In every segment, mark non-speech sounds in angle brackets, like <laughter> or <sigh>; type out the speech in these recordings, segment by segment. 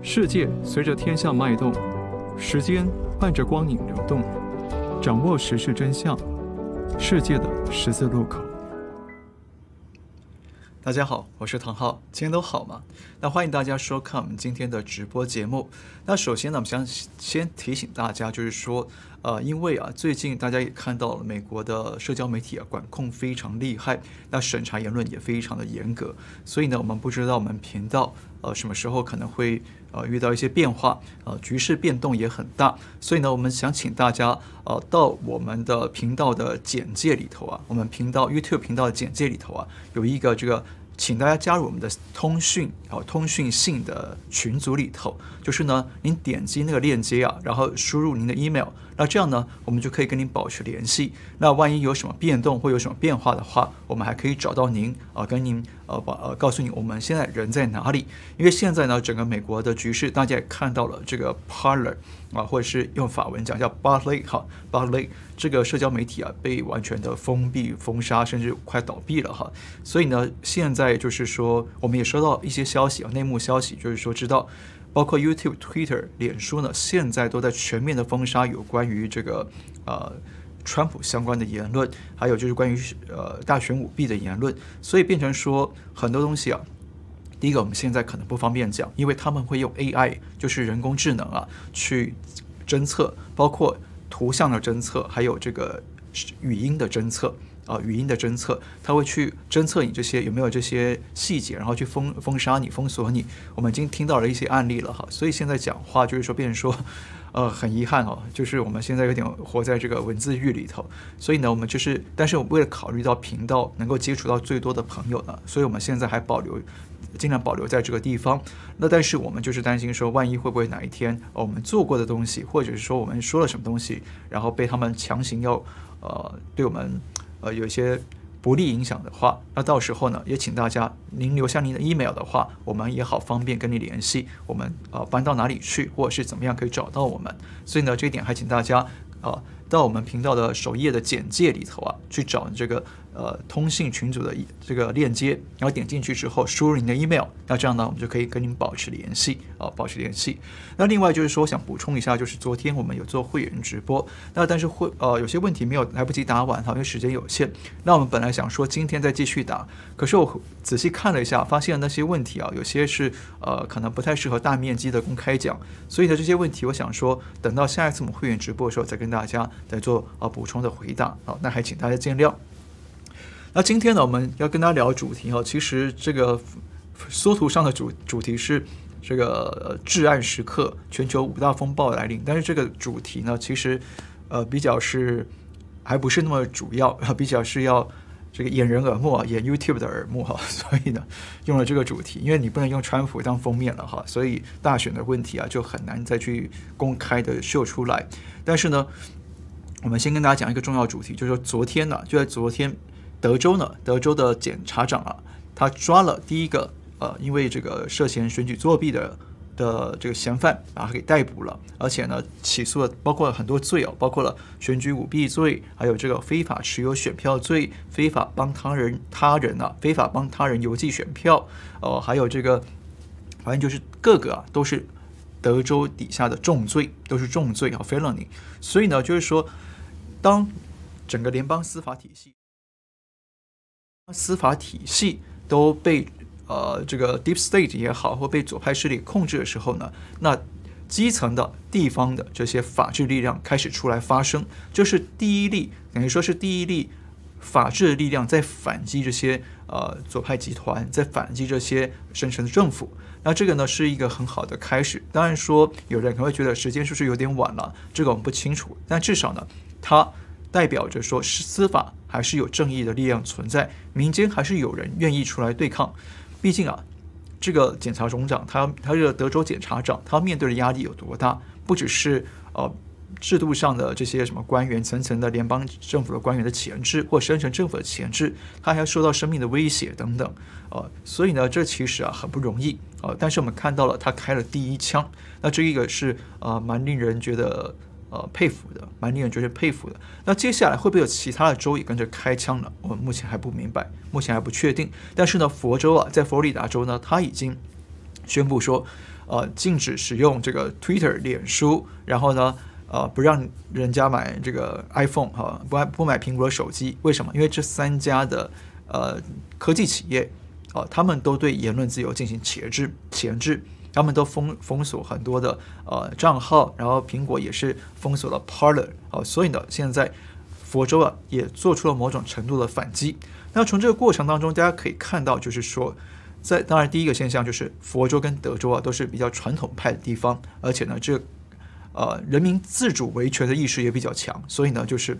世界随着天象脉动，时间伴着光影流动，掌握时事真相，世界的十字路口。大家好，我是唐浩，今天都好吗？那欢迎大家收看我们今天的直播节目。那首先呢，我们想先提醒大家，就是说，呃，因为啊，最近大家也看到了美国的社交媒体啊管控非常厉害，那审查言论也非常的严格，所以呢，我们不知道我们频道呃什么时候可能会呃遇到一些变化，呃，局势变动也很大，所以呢，我们想请大家呃到我们的频道的简介里头啊，我们频道 YouTube 频道的简介里头啊，有一个这个。请大家加入我们的通讯啊，通讯信的群组里头。就是呢，您点击那个链接啊，然后输入您的 email，那这样呢，我们就可以跟您保持联系。那万一有什么变动或有什么变化的话，我们还可以找到您啊，跟您呃把呃告诉你我们现在人在哪里。因为现在呢，整个美国的局势，大家也看到了这个 Parler 啊，或者是用法文讲叫 Parler 哈，Parler 这个社交媒体啊，被完全的封闭、封杀，甚至快倒闭了哈。所以呢，现在就是说，我们也收到一些消消息啊，内幕消息，就是说知道。包括 YouTube、Twitter、脸书呢，现在都在全面的封杀有关于这个呃川普相关的言论，还有就是关于呃大选舞弊的言论，所以变成说很多东西啊，第一个我们现在可能不方便讲，因为他们会用 AI，就是人工智能啊去侦测，包括图像的侦测，还有这个语音的侦测。啊，语音的侦测，它会去侦测你这些有没有这些细节，然后去封封杀你、封锁你。我们已经听到了一些案例了哈，所以现在讲话就是说，变成说，呃，很遗憾哦，就是我们现在有点活在这个文字狱里头。所以呢，我们就是，但是我为了考虑到频道能够接触到最多的朋友呢，所以我们现在还保留，尽量保留在这个地方。那但是我们就是担心说，万一会不会哪一天我们做过的东西，或者是说我们说了什么东西，然后被他们强行要呃对我们。呃，有一些不利影响的话，那到时候呢，也请大家您留下您的 email 的话，我们也好方便跟你联系。我们呃搬到哪里去，或者是怎么样可以找到我们。所以呢，这一点还请大家啊、呃，到我们频道的首页的简介里头啊，去找这个。呃，通信群组的这个链接，然后点进去之后输入您的 email，那这样呢，我们就可以跟您保持联系啊、保持联系。那另外就是说，想补充一下，就是昨天我们有做会员直播，那但是会呃有些问题没有来不及答完哈，因为时间有限。那我们本来想说今天再继续答，可是我仔细看了一下，发现那些问题啊，有些是呃可能不太适合大面积的公开讲，所以呢这些问题我想说等到下一次我们会员直播的时候再跟大家再做呃补充的回答啊，那还请大家见谅。那今天呢，我们要跟大家聊主题哈，其实这个缩图上的主主题是这个至暗时刻，全球五大风暴来临。但是这个主题呢，其实呃比较是还不是那么主要，<laughs> 比较是要这个掩人耳目啊，掩 YouTube 的耳目哈。<laughs> 所以呢，用了这个主题，因为你不能用川普当封面了哈，所以大选的问题啊就很难再去公开的秀出来。但是呢，我们先跟大家讲一个重要主题，就是说昨天呢，就在昨天。德州呢，德州的检察长啊，他抓了第一个呃，因为这个涉嫌选举作弊的的这个嫌犯，把他给逮捕了，而且呢，起诉了包括了很多罪哦，包括了选举舞弊罪，还有这个非法持有选票罪，非法帮他人他人啊，非法帮他人邮寄选票，哦、还有这个，反正就是各个啊，都是德州底下的重罪，都是重罪啊，felony。所以呢，就是说，当整个联邦司法体系。司法体系都被呃这个 deep state 也好，或被左派势力控制的时候呢，那基层的地方的这些法治力量开始出来发声，就是第一例，等于说是第一例法治的力量在反击这些呃左派集团，在反击这些深层的政府。那这个呢是一个很好的开始。当然说有人可能会觉得时间是不是有点晚了？这个我们不清楚。但至少呢，它代表着说是司法。还是有正义的力量存在，民间还是有人愿意出来对抗。毕竟啊，这个检察总长，他他这个德州检察长，他面对的压力有多大？不只是呃制度上的这些什么官员层层的联邦政府的官员的钳制，或深层政府的钳制，他还要受到生命的威胁等等。呃，所以呢，这其实啊很不容易。呃，但是我们看到了他开了第一枪，那这一个是呃蛮令人觉得。呃，佩服的，蛮令人觉得佩服的。那接下来会不会有其他的州也跟着开枪呢？我们目前还不明白，目前还不确定。但是呢，佛州啊，在佛罗里达州呢，他已经宣布说，呃，禁止使用这个 Twitter、脸书，然后呢，呃，不让人家买这个 iPhone 哈，不不买苹果的手机。为什么？因为这三家的呃科技企业，啊、呃，他们都对言论自由进行钳制、钳制，他们都封封锁很多的呃账号，然后苹果也是封锁了 Parler，啊、呃，所以呢，现在佛州啊也做出了某种程度的反击。那从这个过程当中，大家可以看到，就是说。在当然，第一个现象就是佛州跟德州啊都是比较传统派的地方，而且呢，这呃人民自主维权的意识也比较强，所以呢，就是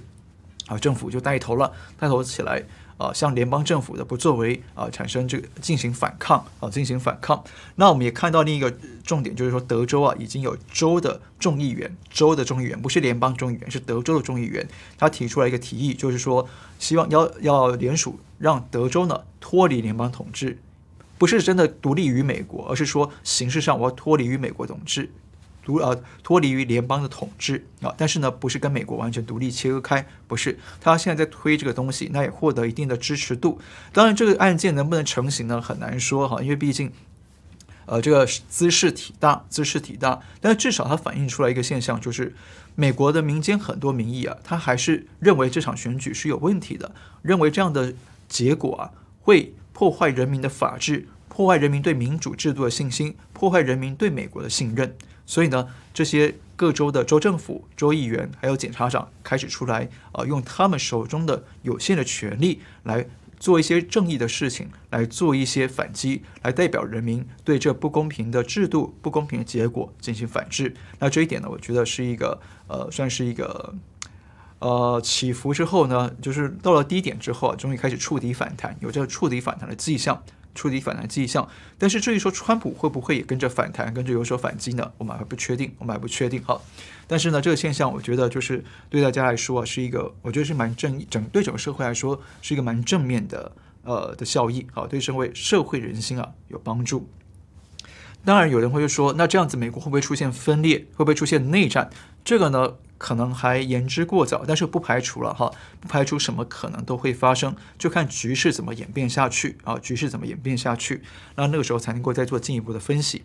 啊政府就带头了，带头起来啊向联邦政府的不作为啊产生这个进行反抗啊进行反抗。那我们也看到另一个重点就是说，德州啊已经有州的众议员，州的众议员不是联邦众议员，是德州的众议员，他提出来一个提议，就是说希望要要联署让德州呢脱离联邦统治。不是真的独立于美国，而是说形式上我要脱离于美国统治，独呃脱离于联邦的统治啊。但是呢，不是跟美国完全独立切割开，不是。他现在在推这个东西，那也获得一定的支持度。当然，这个案件能不能成型呢？很难说哈，因为毕竟，呃，这个兹事体大，兹事体大。但是至少它反映出来一个现象，就是美国的民间很多民意啊，他还是认为这场选举是有问题的，认为这样的结果啊会。破坏人民的法治，破坏人民对民主制度的信心，破坏人民对美国的信任。所以呢，这些各州的州政府、州议员还有检察长开始出来，啊、呃，用他们手中的有限的权利来做一些正义的事情，来做一些反击，来代表人民对这不公平的制度、不公平的结果进行反制。那这一点呢，我觉得是一个，呃，算是一个。呃，起伏之后呢，就是到了低点之后啊，终于开始触底反弹，有这个触底反弹的迹象，触底反弹迹象。但是至于说川普会不会也跟着反弹，跟着有所反击呢？我们还不确定，我们还不确定哈。但是呢，这个现象我觉得就是对大家来说啊，是一个我觉得是蛮正整对整个社会来说是一个蛮正面的呃的效益啊，对社会社会人心啊有帮助。当然有人会说，那这样子美国会不会出现分裂？会不会出现内战？这个呢？可能还言之过早，但是不排除了哈，不排除什么可能都会发生，就看局势怎么演变下去啊，局势怎么演变下去，那那个时候才能够再做进一步的分析。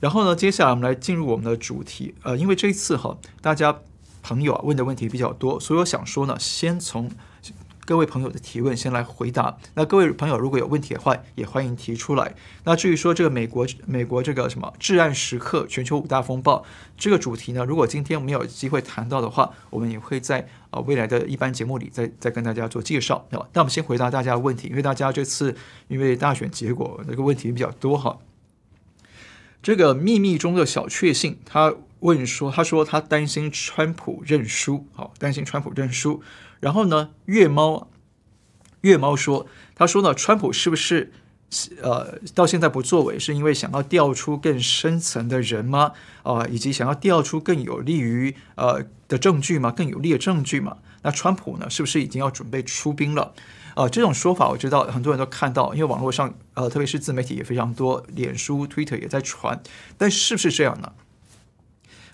然后呢，接下来我们来进入我们的主题，呃，因为这一次哈，大家朋友啊问的问题比较多，所以我想说呢，先从。各位朋友的提问，先来回答。那各位朋友如果有问题的话，也欢迎提出来。那至于说这个美国美国这个什么至暗时刻全球五大风暴这个主题呢，如果今天我们有机会谈到的话，我们也会在啊未来的一般节目里再再跟大家做介绍。那我们先回答大家的问题，因为大家这次因为大选结果这个问题比较多哈。这个秘密中的小确幸，他问说，他说他担心川普认输，好，担心川普认输。然后呢，月猫，月猫说，他说呢，川普是不是呃到现在不作为，是因为想要调出更深层的人吗？啊、以及想要调出更有利于呃的证据吗？更有利的证据吗？那川普呢，是不是已经要准备出兵了？啊、这种说法我知道很多人都看到，因为网络上呃，特别是自媒体也非常多，脸书、Twitter 也在传，但是不是这样呢？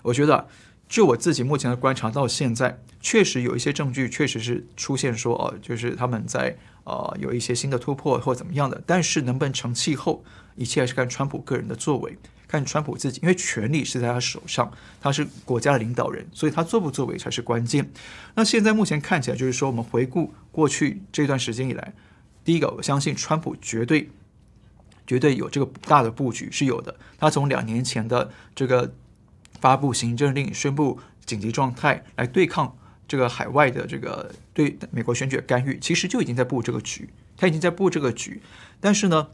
我觉得。就我自己目前的观察，到现在确实有一些证据，确实是出现说，哦，就是他们在呃有一些新的突破或怎么样的。但是能不能成气候，一切还是看川普个人的作为，看川普自己，因为权力是在他手上，他是国家的领导人，所以他作不作为才是关键。那现在目前看起来，就是说我们回顾过去这段时间以来，第一个，我相信川普绝对绝对有这个大的布局是有的。他从两年前的这个。发布行政令，宣布紧急状态来对抗这个海外的这个对美国选举的干预，其实就已经在布这个局，他已经在布这个局。但是呢，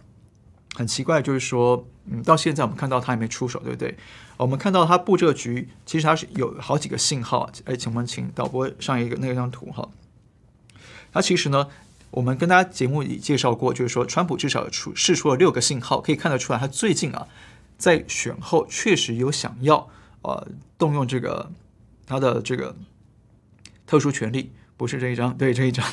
很奇怪，就是说，嗯，到现在我们看到他还没出手，对不对？我们看到他布这个局，其实他是有好几个信号。哎，请我们请导播上一个那张图哈。他其实呢，我们跟大家节目里介绍过，就是说，川普至少出释出了六个信号，可以看得出来，他最近啊，在选后确实有想要。呃，动用这个他的这个特殊权利，不是这一张，对这一张，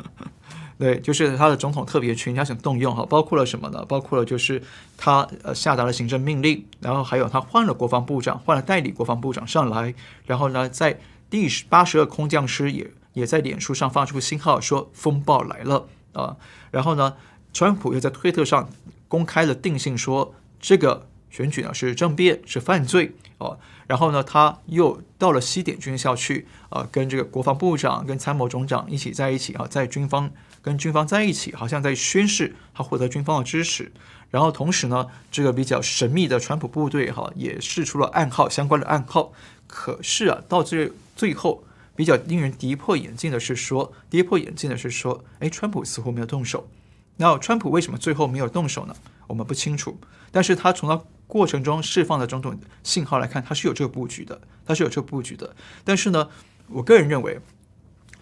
<laughs> 对，就是他的总统特别权，他想动用哈，包括了什么呢？包括了就是他呃下达了行政命令，然后还有他换了国防部长，换了代理国防部长上来，然后呢，在第八十二空降师也也在脸书上发出信号说风暴来了啊，然后呢，川普又在推特上公开了定性说。这个选举呢是政变，是犯罪哦。然后呢，他又到了西点军校去，呃，跟这个国防部长、跟参谋总长一起在一起啊，在军方跟军方在一起，好像在宣誓他获得军方的支持。然后同时呢，这个比较神秘的川普部队哈也试出了暗号，相关的暗号。可是啊，到最最后比较令人跌破眼镜的是说，跌破眼镜的是说，哎，川普似乎没有动手。那川普为什么最后没有动手呢？我们不清楚。但是他从他过程中释放的种种信号来看，它是有这个布局的，它是有这个布局的。但是呢，我个人认为，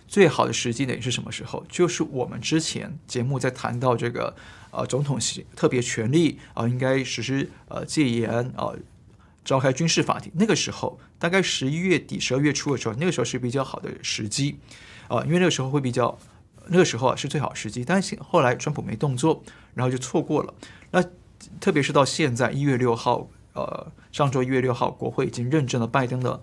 最好的时机点是什么时候？就是我们之前节目在谈到这个。呃，总统特别权力啊、应该实施呃戒严啊、召开军事法庭。那个时候，大概十一月底、十二月初的时候，那个时候是比较好的时机啊、因为那个时候会比较，那个时候啊是最好时机。但是后来川普没动作，然后就错过了。那特别是到现在一月六号，呃，上周一月六号，国会已经认证了拜登的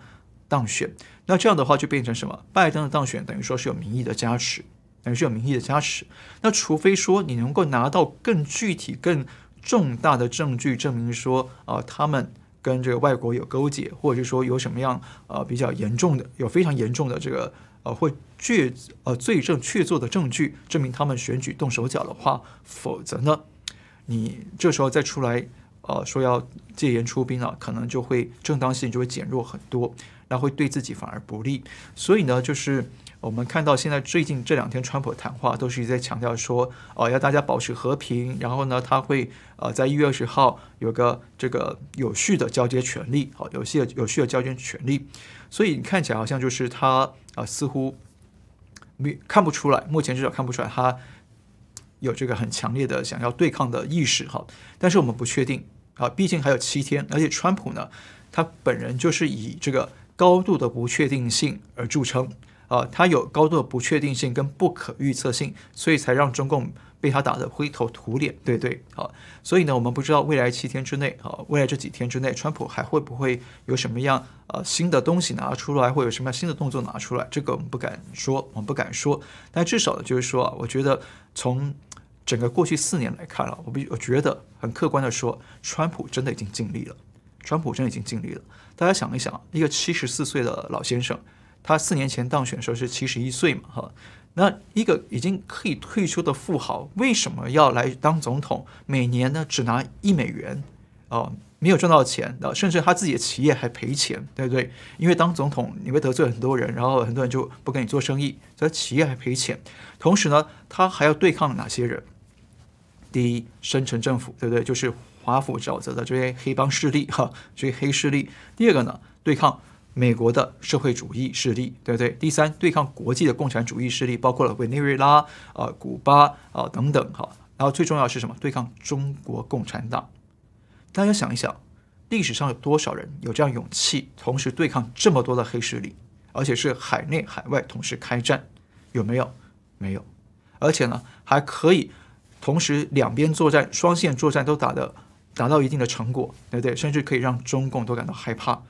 当选。那这样的话就变成什么？拜登的当选等于说是有民意的加持。等于是有民意的加持，那除非说你能够拿到更具体、更重大的证据，证明说啊、他们跟这个外国有勾结，或者是说有什么样呃比较严重的、有非常严重的这个呃或确呃罪证确凿的证据，证明他们选举动手脚的话，否则呢，你这时候再出来呃说要戒严出兵啊，可能就会正当性就会减弱很多，那会对自己反而不利。所以呢，就是。我们看到现在最近这两天，川普谈话都是一直在强调说，哦，要大家保持和平，然后呢，他会呃在一月二十号有个这个有序的交接权利，好，有序的有序的交接权利，所以你看起来好像就是他啊、呃，似乎没看不出来，目前至少看不出来他有这个很强烈的想要对抗的意识，哈，但是我们不确定啊，毕竟还有七天，而且川普呢，他本人就是以这个高度的不确定性而著称。啊、他有高度的不确定性跟不可预测性，所以才让中共被他打得灰头土脸，对对，好，所以呢，我们不知道未来七天之内，啊，未来这几天之内，川普还会不会有什么样呃新的东西拿出来，或有什么样新的动作拿出来，这个我们不敢说，我们不敢说，但至少呢，就是说啊，我觉得从整个过去四年来看了，我比我觉得很客观的说，川普真的已经尽力了，川普真的已经尽力了，大家想一想，一个七十四岁的老先生。他四年前当选的时候是七十一岁嘛，哈，那一个已经可以退休的富豪，为什么要来当总统？每年呢只拿一美元，哦，没有赚到钱，甚至他自己的企业还赔钱，对不对？因为当总统你会得罪很多人，然后很多人就不跟你做生意，所以企业还赔钱。同时呢，他还要对抗哪些人？第一，深层政府，对不对？就是华府沼泽的这些黑帮势力，哈，这些黑势力。第二个呢，对抗。美国的社会主义势力，对不对？第三，对抗国际的共产主义势力，包括了委内瑞拉、啊、呃、古巴啊、呃、等等，哈。然后最重要是什么？对抗中国共产党。大家想一想，历史上有多少人有这样勇气，同时对抗这么多的黑势力，而且是海内海外同时开战？有没有？没有。而且呢，还可以同时两边作战，双线作战都打得达到一定的成果，对不对？甚至可以让中共都感到害怕。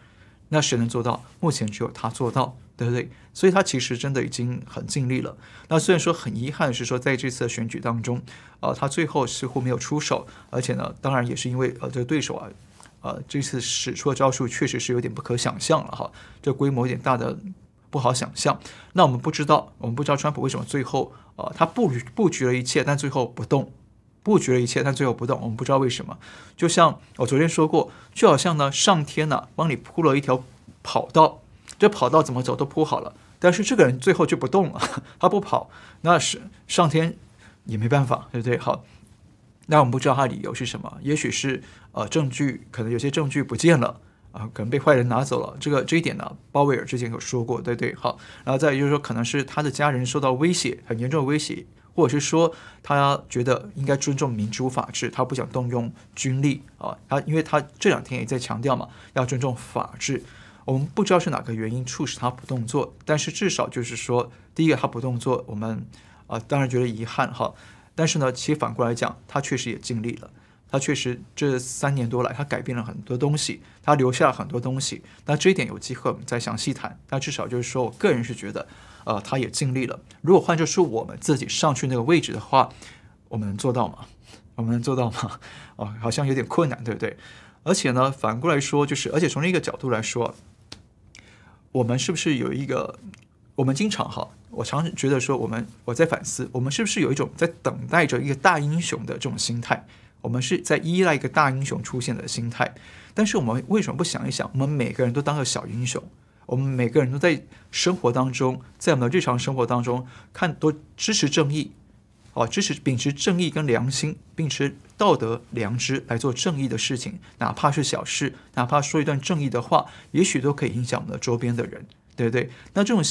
那谁能做到？目前只有他做到，对不对？所以他其实真的已经很尽力了。那虽然说很遗憾的是说，在这次的选举当中，呃，他最后似乎没有出手，而且呢，当然也是因为呃，这个对手啊，呃，这次使出的招数确实是有点不可想象了哈，这规模有点大的不好想象。那我们不知道，我们不知道川普为什么最后呃，他布布局了一切，但最后不动。布局了一切，但最后不动。我们不知道为什么。就像我昨天说过，就好像呢，上天呢帮你铺了一条跑道，这跑道怎么走都铺好了，但是这个人最后就不动了，<laughs> 他不跑，那是上天也没办法，对不对？好，那我们不知道他理由是什么，也许是呃证据，可能有些证据不见了啊、可能被坏人拿走了。这个这一点呢，鲍威尔之前有说过，对对？好，然后再就是说，可能是他的家人受到威胁，很严重的威胁。或者是说，他觉得应该尊重民主法治，他不想动用军力啊。他因为他这两天也在强调嘛，要尊重法治。我们不知道是哪个原因促使他不动作，但是至少就是说，第一个他不动作，我们啊当然觉得遗憾哈。但是呢，其实反过来讲，他确实也尽力了。他确实这三年多来，他改变了很多东西，他留下了很多东西。那这一点有机会我们再详细谈。那至少就是说我个人是觉得。呃，他也尽力了。如果换作是我们自己上去那个位置的话，我们能做到吗？我们能做到吗？<laughs> 哦，好像有点困难，对不对？而且呢，反过来说，就是而且从另一个角度来说，我们是不是有一个？我们经常哈，我常觉得说，我们我在反思，我们是不是有一种在等待着一个大英雄的这种心态？我们是在依赖一个大英雄出现的心态。但是我们为什么不想一想，我们每个人都当个小英雄？我们每个人都在生活当中，在我们的日常生活当中，看都支持正义，哦，支持秉持正义跟良心，秉持道德良知来做正义的事情，哪怕是小事，哪怕说一段正义的话，也许都可以影响我们的周边的人，对不对？那这种。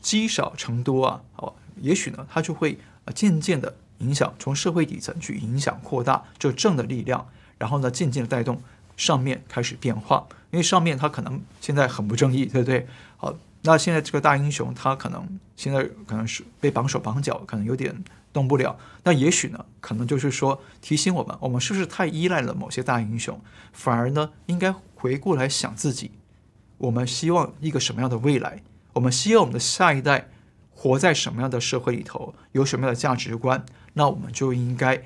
积少成多啊，哦，也许呢，它就会呃渐渐的影响，从社会底层去影响扩大这正的力量，然后呢，渐渐的带动上面开始变化，因为上面他可能现在很不正义，对不对？好，那现在这个大英雄他可能现在可能是被绑手绑脚，可能有点动不了。那也许呢，可能就是说提醒我们，我们是不是太依赖了某些大英雄，反而呢，应该回过来想自己，我们希望一个什么样的未来？我们希望我们的下一代活在什么样的社会里头，有什么样的价值观，那我们就应该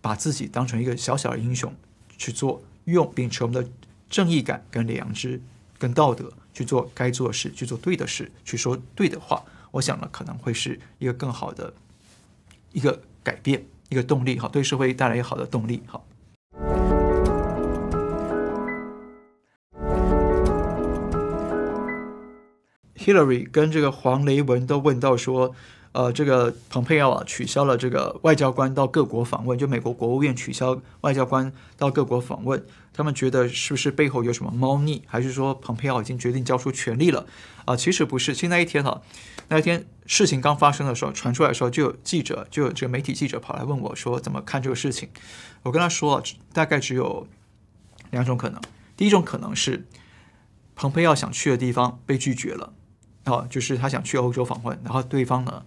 把自己当成一个小小的英雄去做，用秉持我们的正义感、跟良知、跟道德去做该做的事，去做对的事，去说对的话。我想呢，可能会是一个更好的一个改变，一个动力，哈，对社会带来一个好的动力，哈。Hillary 跟这个黄雷文都问到说，呃，这个蓬佩奥啊取消了这个外交官到各国访问，就美国国务院取消外交官到各国访问，他们觉得是不是背后有什么猫腻，还是说蓬佩奥已经决定交出权力了？啊、其实不是，现在一天哈、啊，那一天事情刚发生的时候，传出来的时候，就有记者，就有这个媒体记者跑来问我说，怎么看这个事情？我跟他说，大概只有两种可能，第一种可能是蓬佩奥想去的地方被拒绝了。哦，就是他想去欧洲访问，然后对方呢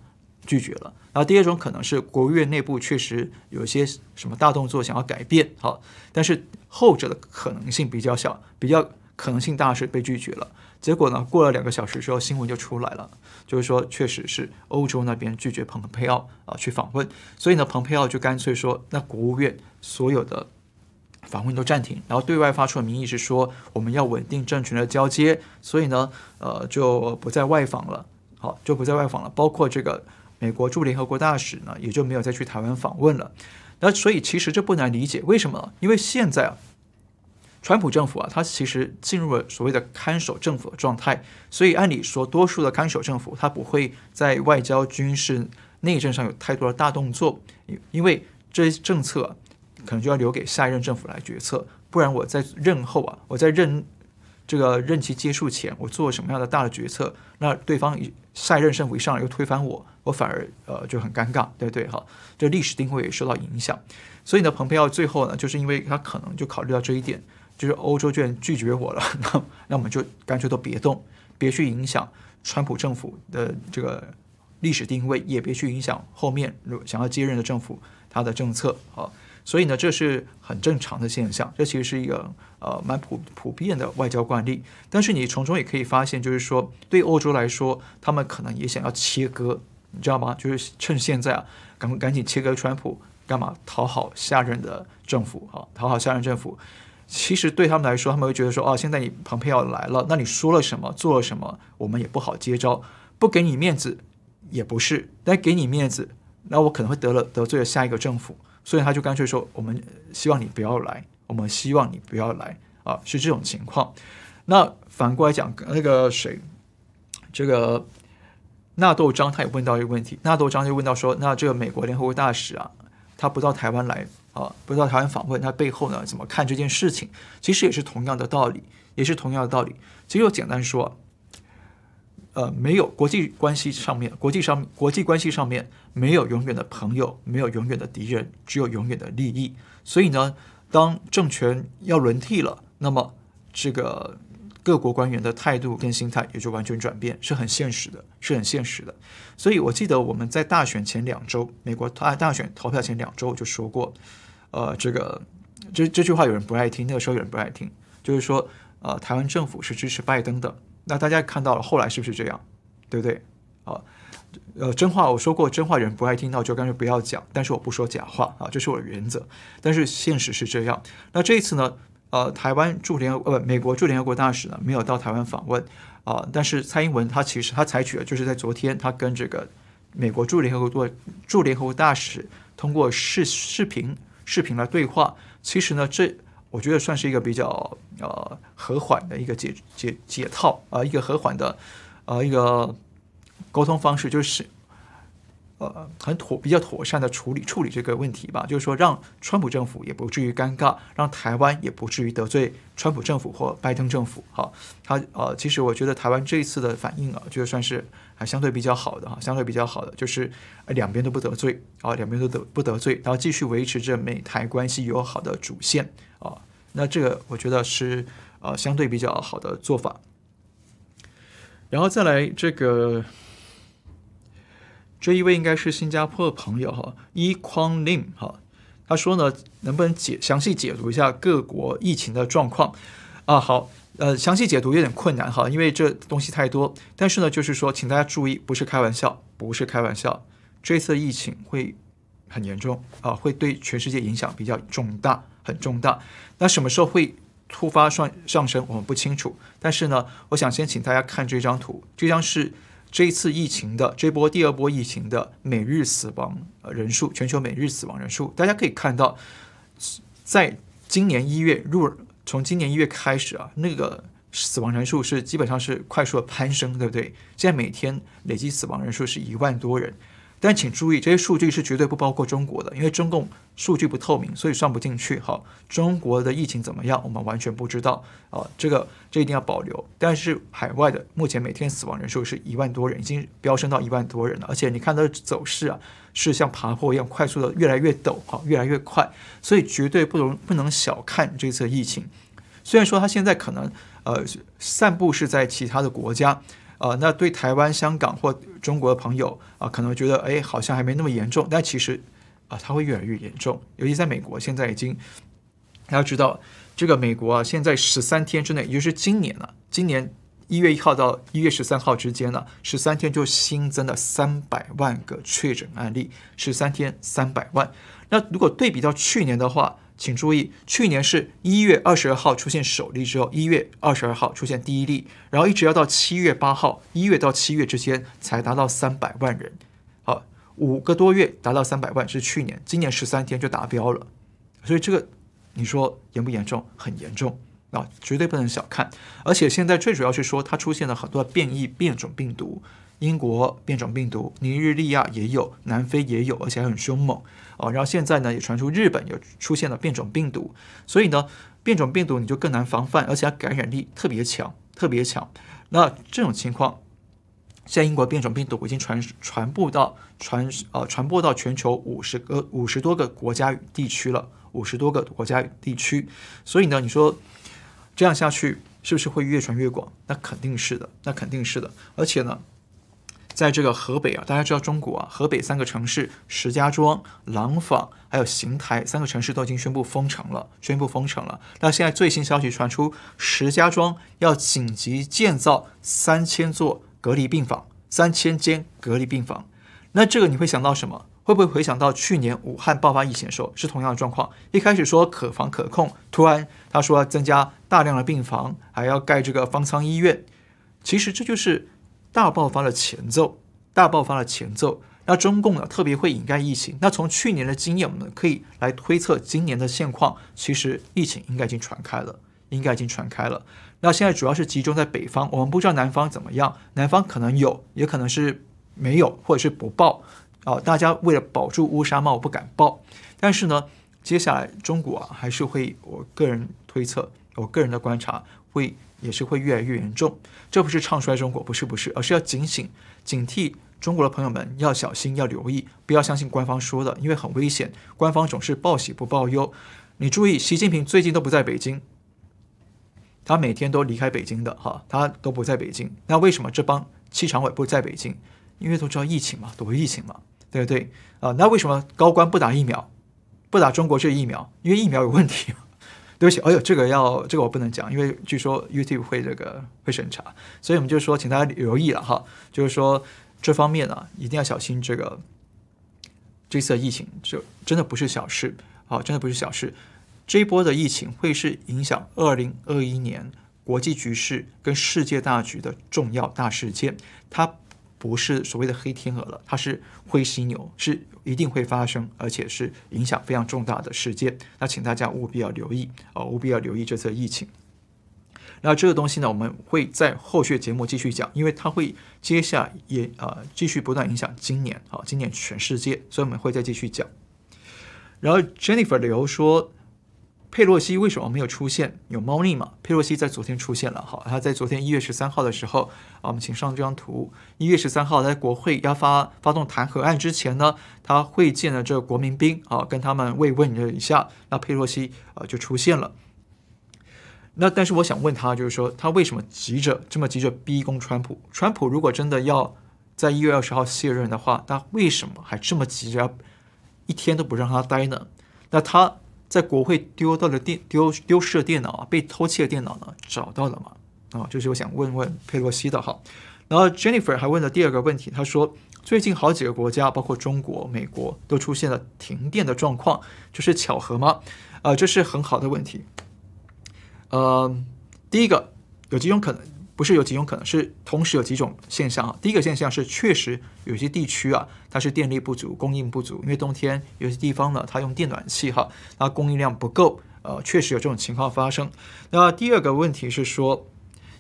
拒绝了。然后第二种可能是国务院内部确实有一些什么大动作想要改变，好，但是后者的可能性比较小，比较可能性大是被拒绝了。结果呢，过了两个小时之后，新闻就出来了，就是说确实是欧洲那边拒绝蓬佩奥啊去访问，所以呢，蓬佩奥就干脆说，那国务院所有的。访问都暂停，然后对外发出的名义是说我们要稳定政权的交接，所以呢，呃，就不再外访了，好，就不再外访了。包括这个美国驻联合国大使呢，也就没有再去台湾访问了。那所以其实这不难理解，为什么？因为现在啊，川普政府啊，他其实进入了所谓的看守政府的状态，所以按理说，多数的看守政府他不会在外交、军事、内政上有太多的大动作，因因为这些政策。可能就要留给下一任政府来决策，不然我在任后啊，我在任这个任期结束前，我做什么样的大的决策，那对方下任政府一上来又推翻我，我反而呃就很尴尬，对不对？哈，这历史定位也受到影响。所以呢，蓬佩奥最后呢，就是因为他可能就考虑到这一点，就是欧洲居然拒绝我了，<laughs> 那那我们就干脆都别动，别去影响川普政府的这个历史定位，也别去影响后面如想要接任的政府他的政策啊。所以呢，这是很正常的现象，这其实是一个呃蛮普普遍的外交惯例。但是你从中也可以发现，就是说对欧洲来说，他们可能也想要切割，你知道吗？就是趁现在啊，赶赶紧切割川普，干嘛讨好下任的政府啊？讨好下任政府，其实对他们来说，他们会觉得说，哦，现在你蓬佩奥来了，那你说了什么，做了什么，我们也不好接招，不给你面子也不是，但给你面子，那我可能会得了得罪了下一个政府。所以他就干脆说：“我们希望你不要来，我们希望你不要来啊，是这种情况。”那反过来讲，那个谁，这个纳豆章他也问到一个问题，纳豆章就问到说：“那这个美国联合国大使啊，他不到台湾来啊，不到台湾访问，他背后呢怎么看这件事情？其实也是同样的道理，也是同样的道理。其实我简单说。”呃，没有国际关系上面，国际上国际关系上面没有永远的朋友，没有永远的敌人，只有永远的利益。所以呢，当政权要轮替了，那么这个各国官员的态度跟心态也就完全转变，是很现实的，是很现实的。所以我记得我们在大选前两周，美国大大选投票前两周就说过，呃，这个这这句话有人不爱听，那个时候有人不爱听，就是说，呃，台湾政府是支持拜登的。那大家看到了，后来是不是这样？对不对？啊，呃，真话我说过，真话人不爱听到就干脆不要讲。但是我不说假话啊，这是我的原则。但是现实是这样。那这一次呢，呃，台湾驻联呃美国驻联合国大使呢没有到台湾访问啊，但是蔡英文他其实他采取了就是在昨天他跟这个美国驻联合国驻联合国大使通过视视频视频来对话。其实呢，这我觉得算是一个比较呃和缓的一个解解解套啊，呃，一个和缓的呃一个。沟通方式就是，呃，很妥，比较妥善的处理处理这个问题吧。就是说，让川普政府也不至于尴尬，让台湾也不至于得罪川普政府或拜登政府。哈，他呃，其实我觉得台湾这一次的反应啊，就算是还相对比较好的哈，相对比较好的，就是两边都不得罪啊，两边都得不得罪，然后继续维持着美台关系友好的主线啊。那这个我觉得是呃相对比较好的做法。然后再来这个。这一位应该是新加坡的朋友哈，E Kwang Lim 哈，他说呢，能不能解详细解读一下各国疫情的状况啊？好，呃，详细解读有点困难哈，因为这东西太多。但是呢，就是说，请大家注意，不是开玩笑，不是开玩笑，这次疫情会很严重啊，会对全世界影响比较重大，很重大。那什么时候会突发上上升，我们不清楚。但是呢，我想先请大家看这张图，这张是。这一次疫情的这波第二波疫情的每日死亡人数，全球每日死亡人数，大家可以看到，在今年一月入，从今年一月开始啊，那个死亡人数是基本上是快速的攀升，对不对？现在每天累计死亡人数是一万多人。但请注意，这些数据是绝对不包括中国的，因为中共数据不透明，所以算不进去。哈，中国的疫情怎么样，我们完全不知道啊。这个这一定要保留。但是海外的目前每天死亡人数是一万多人，已经飙升到一万多人了。而且你看它的走势啊，是像爬坡一样快速的越来越陡，哈，越来越快。所以绝对不容不能小看这次疫情。虽然说它现在可能呃散布是在其他的国家。呃，那对台湾、香港或中国的朋友啊、可能觉得哎，好像还没那么严重，但其实啊、呃，它会越来越严重。尤其在美国，现在已经大家知道，这个美国啊，现在十三天之内，也就是今年了、今年一月一号到一月十三号之间呢、啊，十三天就新增了三百万个确诊案例，十三天三百万。那如果对比到去年的话，请注意，去年是一月二十二号出现首例之后，一月二十二号出现第一例，然后一直要到七月八号，一月到七月之间才达到三百万人。好，五个多月达到三百万是去年，今年十三天就达标了。所以这个你说严不严重？很严重啊，绝对不能小看。而且现在最主要是说，它出现了很多变异变种病毒。英国变种病毒，尼日利亚也有，南非也有，而且还很凶猛哦。然后现在呢，也传出日本有出现了变种病毒，所以呢，变种病毒你就更难防范，而且它感染力特别强，特别强。那这种情况，现在英国变种病毒已经传传播到传呃传播到全球五十个五十多个国家与地区了，五十多个国家与地区。所以呢，你说这样下去是不是会越传越广？那肯定是的，那肯定是的，而且呢。在这个河北啊，大家知道中国啊，河北三个城市石家庄、廊坊还有邢台三个城市都已经宣布封城了，宣布封城了。那现在最新消息传出，石家庄要紧急建造三千座隔离病房，三千间隔离病房。那这个你会想到什么？会不会回想到去年武汉爆发疫情的时候是同样的状况？一开始说可防可控，突然他说要增加大量的病房，还要盖这个方舱医院。其实这就是。大爆发的前奏，大爆发的前奏。那中共呢，特别会掩盖疫情。那从去年的经验，我们可以来推测今年的现况。其实疫情应该已经传开了，应该已经传开了。那现在主要是集中在北方，我们不知道南方怎么样。南方可能有，也可能是没有，或者是不报。啊，大家为了保住乌纱帽不敢报。但是呢，接下来中国啊，还是会，我个人推测，我个人的观察会。也是会越来越严重，这不是唱衰中国，不是不是，而是要警醒、警惕中国的朋友们要小心、要留意，不要相信官方说的，因为很危险。官方总是报喜不报忧。你注意，习近平最近都不在北京，他每天都离开北京的哈，他都不在北京。那为什么这帮七常委不在北京？因为都知道疫情嘛，躲疫情嘛，对不对？啊，那为什么高官不打疫苗，不打中国这疫苗？因为疫苗有问题。对不起，哎呦，这个要这个我不能讲，因为据说 YouTube 会这个会审查，所以我们就说，请大家留意了哈，就是说这方面啊，一定要小心这个这次疫情，就真的不是小事，好，真的不是小事。这一波的疫情会是影响二零二一年国际局势跟世界大局的重要大事件，它不是所谓的黑天鹅了，它是灰犀牛，是一定会发生，而且是影响非常重大的事件。那请大家务必要留意哦，务必要留意这次疫情。那这个东西呢，我们会在后续节目继续讲，因为它会接下也呃继续不断影响今年啊，今年全世界，所以我们会再继续讲。然后 Jennifer 留说。佩洛西为什么没有出现？有猫腻吗？佩洛西在昨天出现了，好，他在昨天一月十三号的时候，啊，我们请上这张图。一月十三号在国会要发发动弹劾案之前呢，他会见了这个国民兵，啊，跟他们慰问了一下，那佩洛西啊就出现了。那但是我想问他，就是说他为什么急着这么急着逼宫川普？川普如果真的要在一月二十号卸任的话，那为什么还这么急着要一天都不让他待呢？那他。在国会丢到的电丢丢失的电脑啊，被偷窃的电脑呢，找到了吗？啊，就是我想问问佩洛西的哈。然后 Jennifer 还问了第二个问题，他说最近好几个国家，包括中国、美国，都出现了停电的状况，这是巧合吗？啊，这是很好的问题。呃，第一个有几种可能。不是有几种可能，是同时有几种现象啊。第一个现象是，确实有些地区啊，它是电力不足、供应不足，因为冬天有些地方呢，它用电暖气哈，那供应量不够，呃，确实有这种情况发生。那第二个问题是说，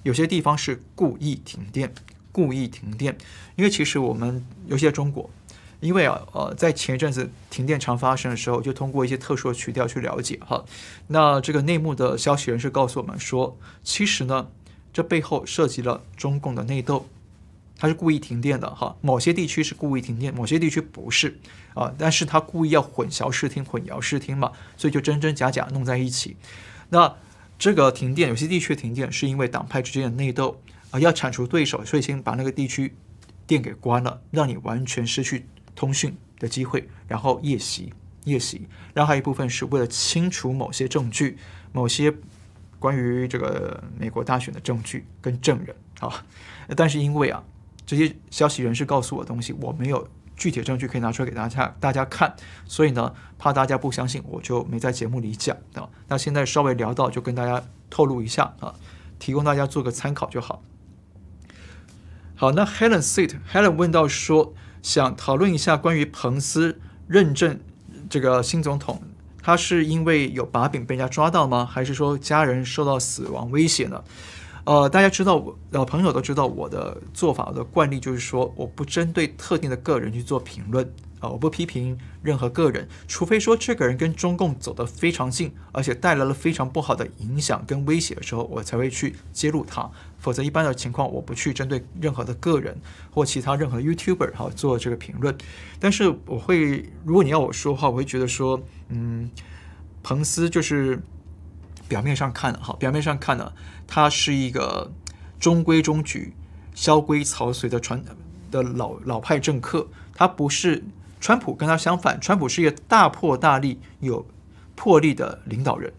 有些地方是故意停电，故意停电，因为其实我们尤其在中国，因为啊，呃，在前一阵子停电常发生的时候，就通过一些特殊的渠道去了解哈。那这个内幕的消息人士告诉我们说，其实呢。这背后涉及了中共的内斗，他是故意停电的哈。某些地区是故意停电，某些地区不是啊。但是他故意要混淆视听、混淆视听嘛，所以就真真假假弄在一起。那这个停电，有些地区停电是因为党派之间的内斗啊，要铲除对手，所以先把那个地区电给关了，让你完全失去通讯的机会，然后夜袭、夜袭。然后还有一部分是为了清除某些证据、某些。关于这个美国大选的证据跟证人啊，<laughs> 但是因为啊，这些消息人士告诉我的东西，我没有具体的证据可以拿出来给大家大家看，所以呢，怕大家不相信，我就没在节目里讲啊。那现在稍微聊到，就跟大家透露一下啊，提供大家做个参考就好。好，那 Helen Sit Helen 问到说，想讨论一下关于彭斯认证这个新总统。他是因为有把柄被人家抓到吗？还是说家人受到死亡威胁呢？呃，大家知道我，呃，朋友都知道我的做法，我的惯例就是说，我不针对特定的个人去做评论。啊，我不批评任何个人，除非说这个人跟中共走得非常近，而且带来了非常不好的影响跟威胁的时候，我才会去揭露他。否则，一般的情况，我不去针对任何的个人或其他任何 YouTuber 哈做这个评论。但是，我会，如果你要我说话，我会觉得说，嗯，彭斯就是表面上看哈，表面上看呢，他是一个中规中矩、萧规曹随的传的老老派政客，他不是。川普跟他相反，川普是一个大破大立、有魄力的领导人，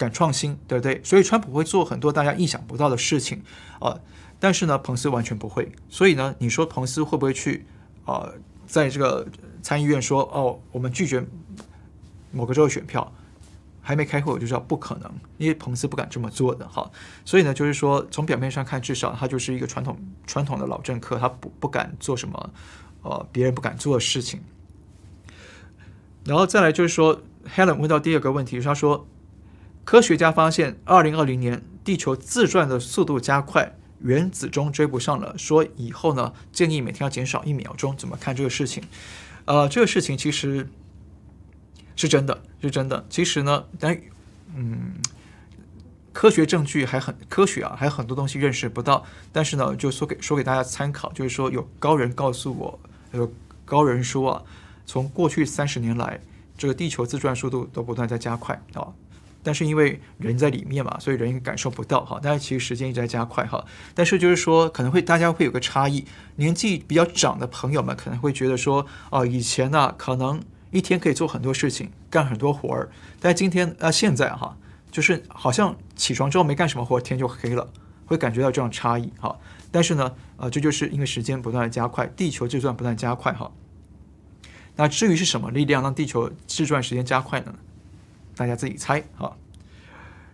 敢创新，对不对？所以川普会做很多大家意想不到的事情啊、呃。但是呢，彭斯完全不会。所以呢，你说彭斯会不会去啊、呃，在这个参议院说哦，我们拒绝某个州的选票，还没开会我就知道不可能，因为彭斯不敢这么做的哈。所以呢，就是说从表面上看，至少他就是一个传统传统的老政客，他不不敢做什么呃别人不敢做的事情。然后再来就是说，Helen 问到第二个问题，他说，科学家发现，二零二零年地球自转的速度加快，原子钟追不上了，说以后呢，建议每天要减少一秒钟，怎么看这个事情？呃，这个事情其实是真的，是真的。其实呢，但嗯，科学证据还很科学啊，还有很多东西认识不到。但是呢，就说给说给大家参考，就是说有高人告诉我，有高人说啊。从过去三十年来，这个地球自转速度都不断在加快啊，但是因为人在里面嘛，所以人感受不到哈。但是其实时间一直在加快哈。但是就是说，可能会大家会有个差异，年纪比较长的朋友们可能会觉得说，哦，以前呢可能一天可以做很多事情，干很多活儿，但今天啊现在哈，就是好像起床之后没干什么活，天就黑了，会感觉到这样差异哈。但是呢，呃，这就是因为时间不断的加快，地球自转不断加快哈。那至于是什么力量让地球自转时间加快呢？大家自己猜哈。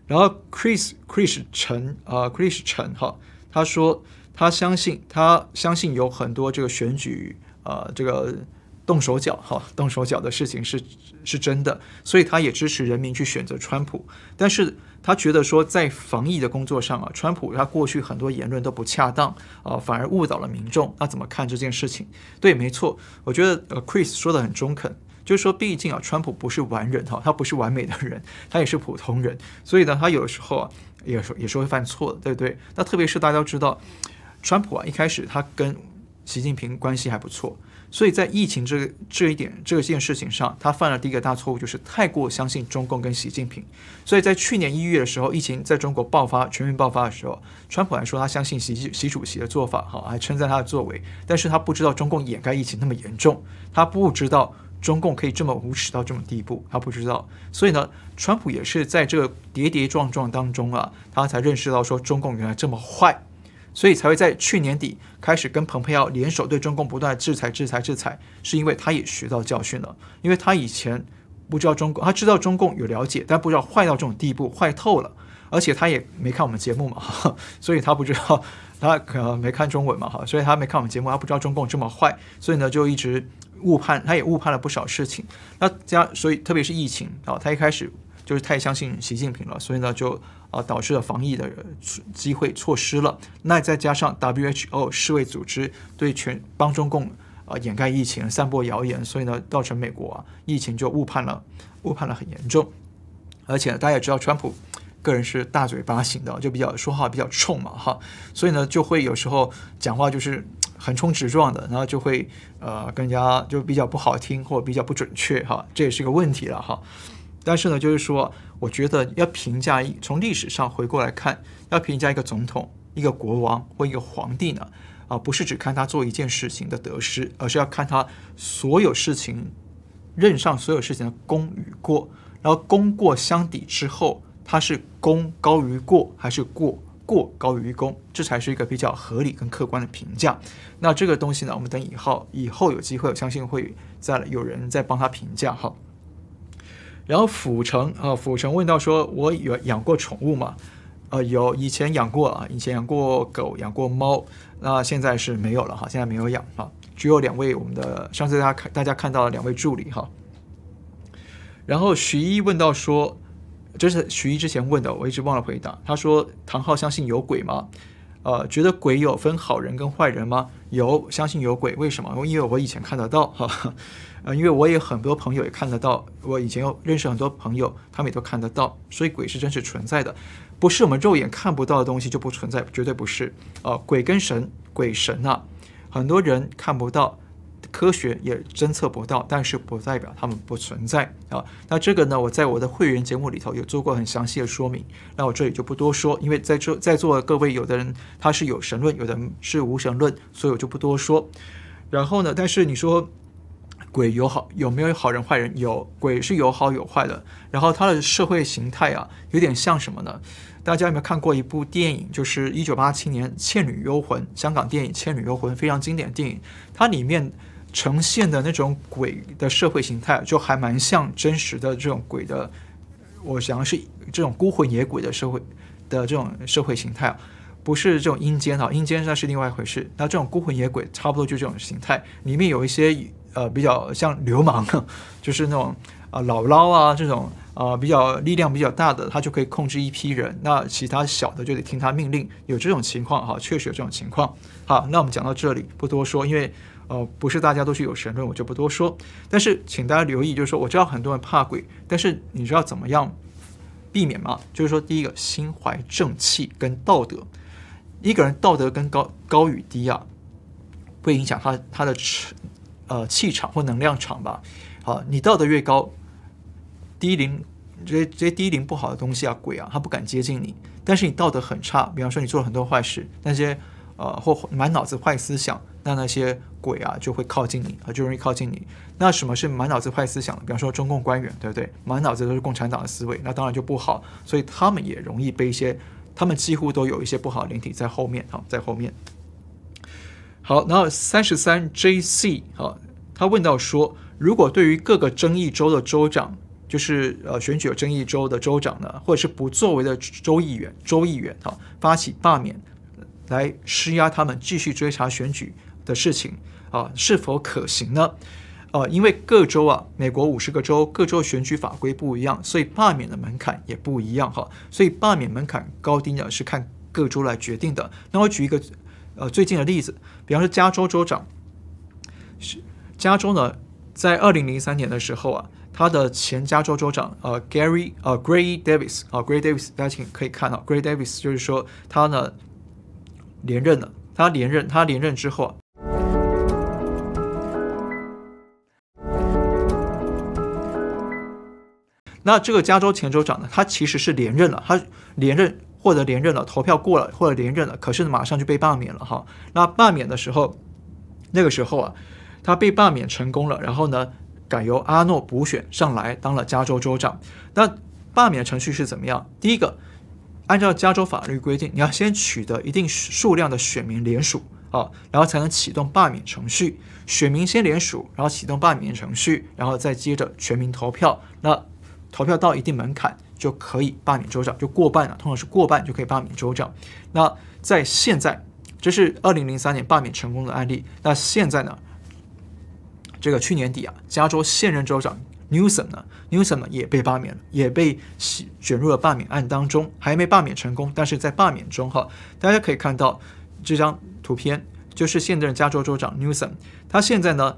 然后 Chris Chris 陈啊 Chris 陈哈，他说他相信他相信有很多这个选举呃这个。动手脚哈，动手脚的事情是是真的，所以他也支持人民去选择川普。但是他觉得说，在防疫的工作上啊，川普他过去很多言论都不恰当啊，反而误导了民众。那怎么看这件事情？对，没错，我觉得呃，Chris 说的很中肯，就是说，毕竟啊，川普不是完人哈，他不是完美的人，他也是普通人，所以呢，他有的时候啊，也是也是会犯错的，对不对？那特别是大家都知道，川普啊，一开始他跟习近平关系还不错。所以在疫情这个这一点这件事情上，他犯了第一个大错误，就是太过相信中共跟习近平。所以在去年一月的时候，疫情在中国爆发、全面爆发的时候，川普还说他相信习习主席的做法，哈，还称赞他的作为。但是他不知道中共掩盖疫情那么严重，他不知道中共可以这么无耻到这么地步，他不知道。所以呢，川普也是在这个跌跌撞撞当中啊，他才认识到说中共原来这么坏。所以才会在去年底开始跟蓬佩奥联手对中共不断制裁、制裁、制裁，是因为他也学到教训了。因为他以前不知道中共，他知道中共有了解，但不知道坏到这种地步，坏透了。而且他也没看我们节目嘛，<laughs> 所以他不知道，他可能没看中文嘛，哈，所以他没看我们节目，他不知道中共这么坏，所以呢就一直误判，他也误判了不少事情。那加所以特别是疫情啊，他一开始就是太相信习近平了，所以呢就。啊，导致了防疫的机会错失了。那再加上 WHO 世卫组织对全帮中共啊掩盖疫情、散播谣言，所以呢，造成美国啊疫情就误判了，误判了很严重。而且大家也知道，川普个人是大嘴巴型的，就比较说话比较冲嘛，哈，所以呢，就会有时候讲话就是横冲直撞的，然后就会呃更加就比较不好听或比较不准确，哈，这也是个问题了，哈。但是呢，就是说，我觉得要评价一从历史上回过来看，要评价一个总统、一个国王或一个皇帝呢，啊，不是只看他做一件事情的得失，而是要看他所有事情任上所有事情的功与过，然后功过相抵之后，他是功高于过还是过过高于功，这才是一个比较合理跟客观的评价。那这个东西呢，我们等以后以后有机会，我相信会再有人再帮他评价哈。然后府城啊，府城问到说：“我有养过宠物吗？”呃，有，以前养过啊，以前养过狗，养过猫，那现在是没有了哈，现在没有养啊，只有两位我们的上次大家看大家看到了两位助理哈。然后徐一问到说：“这是徐一之前问的，我一直忘了回答。”他说：“唐浩相信有鬼吗？”呃，觉得鬼有分好人跟坏人吗？有，相信有鬼。为什么？因为我以前看得到哈。呃，因为我也很多朋友也看得到，我以前有认识很多朋友，他们也都看得到，所以鬼是真实存在的，不是我们肉眼看不到的东西就不存在，绝对不是。呃，鬼跟神，鬼神啊，很多人看不到，科学也侦测不到，但是不代表他们不存在啊。那这个呢，我在我的会员节目里头有做过很详细的说明，那我这里就不多说，因为在这在座的各位，有的人他是有神论，有的人是无神论，所以我就不多说。然后呢，但是你说。鬼有好有没有好人坏人？有，鬼是有好有坏的。然后它的社会形态啊，有点像什么呢？大家有没有看过一部电影？就是一九八七年《倩女幽魂》，香港电影《倩女幽魂》非常经典电影。它里面呈现的那种鬼的社会形态，就还蛮像真实的这种鬼的。我想是这种孤魂野鬼的社会的这种社会形态，不是这种阴间啊，阴间那是另外一回事。那这种孤魂野鬼差不多就这种形态，里面有一些。呃，比较像流氓，<laughs> 就是那种啊、姥姥啊这种啊、比较力量比较大的，他就可以控制一批人，那其他小的就得听他命令，有这种情况哈，确实有这种情况。好，那我们讲到这里不多说，因为呃不是大家都是有神论，我就不多说。但是请大家留意，就是说我知道很多人怕鬼，但是你知道怎么样避免吗？就是说第一个心怀正气跟道德，一个人道德跟高高与低啊，会影响他他的呃，气场或能量场吧。好，你道德越高，低龄这些这些低龄不好的东西啊，鬼啊，他不敢接近你。但是你道德很差，比方说你做了很多坏事，那些呃或满脑子坏思想，那那些鬼啊就会靠近你，啊就容易靠近你。那什么是满脑子坏思想？比方说中共官员，对不对？满脑子都是共产党的思维，那当然就不好。所以他们也容易被一些他们几乎都有一些不好的灵体在后面，啊，在后面。好，然后三十三 JC 啊，他问到说，如果对于各个争议州的州长，就是呃选举有争议州的州长呢，或者是不作为的州议员，州议员哈，发起罢免，来施压他们继续追查选举的事情啊，是否可行呢？呃，因为各州啊，美国五十个州各州选举法规不一样，所以罢免的门槛也不一样哈，所以罢免门槛高低呢是看各州来决定的。那我举一个。呃，最近的例子，比方说加州州长，是加州呢，在二零零三年的时候啊，他的前加州州长呃 Gary 呃 Gray Davis 啊 Gray Davis，大家请可以看到 Gray Davis 就是说他呢连任了，他连任他连任之后啊，那这个加州前州长呢，他其实是连任了，他连任。获得连任了，投票过了，或者连任了，可是马上就被罢免了哈。那罢免的时候，那个时候啊，他被罢免成功了，然后呢，改由阿诺补选上来当了加州州长。那罢免程序是怎么样？第一个，按照加州法律规定，你要先取得一定数量的选民联署啊，然后才能启动罢免程序。选民先联署，然后启动罢免程序，然后再接着全民投票。那投票到一定门槛。就可以罢免州长，就过半了，通常是过半就可以罢免州长。那在现在，这是二零零三年罢免成功的案例。那现在呢？这个去年底啊，加州现任州长 Newsom 呢，Newsom 呢也被罢免了，也被卷入了罢免案当中，还没罢免成功，但是在罢免中哈，大家可以看到这张图片，就是现任加州州长 Newsom，他现在呢。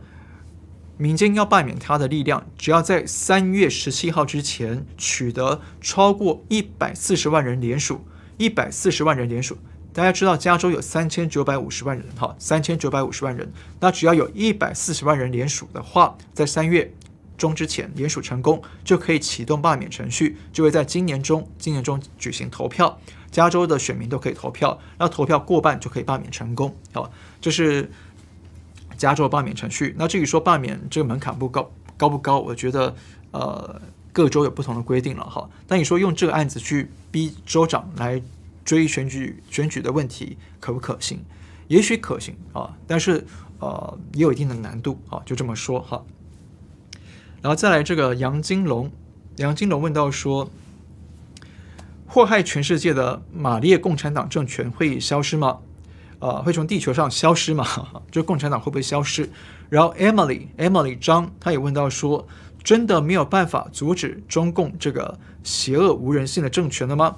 民间要罢免他的力量，只要在三月十七号之前取得超过一百四十万人联署，一百四十万人联署。大家知道加州有三千九百五十万人，哈，三千九百五十万人。那只要有一百四十万人联署的话，在三月中之前联署成功，就可以启动罢免程序，就会在今年中，今年中举行投票。加州的选民都可以投票，那投票过半就可以罢免成功。好，这是。加州罢免程序，那至于说罢免这个门槛不高高不高，我觉得呃各州有不同的规定了哈。但你说用这个案子去逼州长来追选举选举的问题可不可行？也许可行啊，但是呃也有一定的难度啊，就这么说哈。然后再来这个杨金龙，杨金龙问到说，祸害全世界的马列共产党政权会消失吗？呃，会从地球上消失吗？<laughs> 就共产党会不会消失？然后 Emily Emily 张，他也问到说，真的没有办法阻止中共这个邪恶无人性的政权了吗？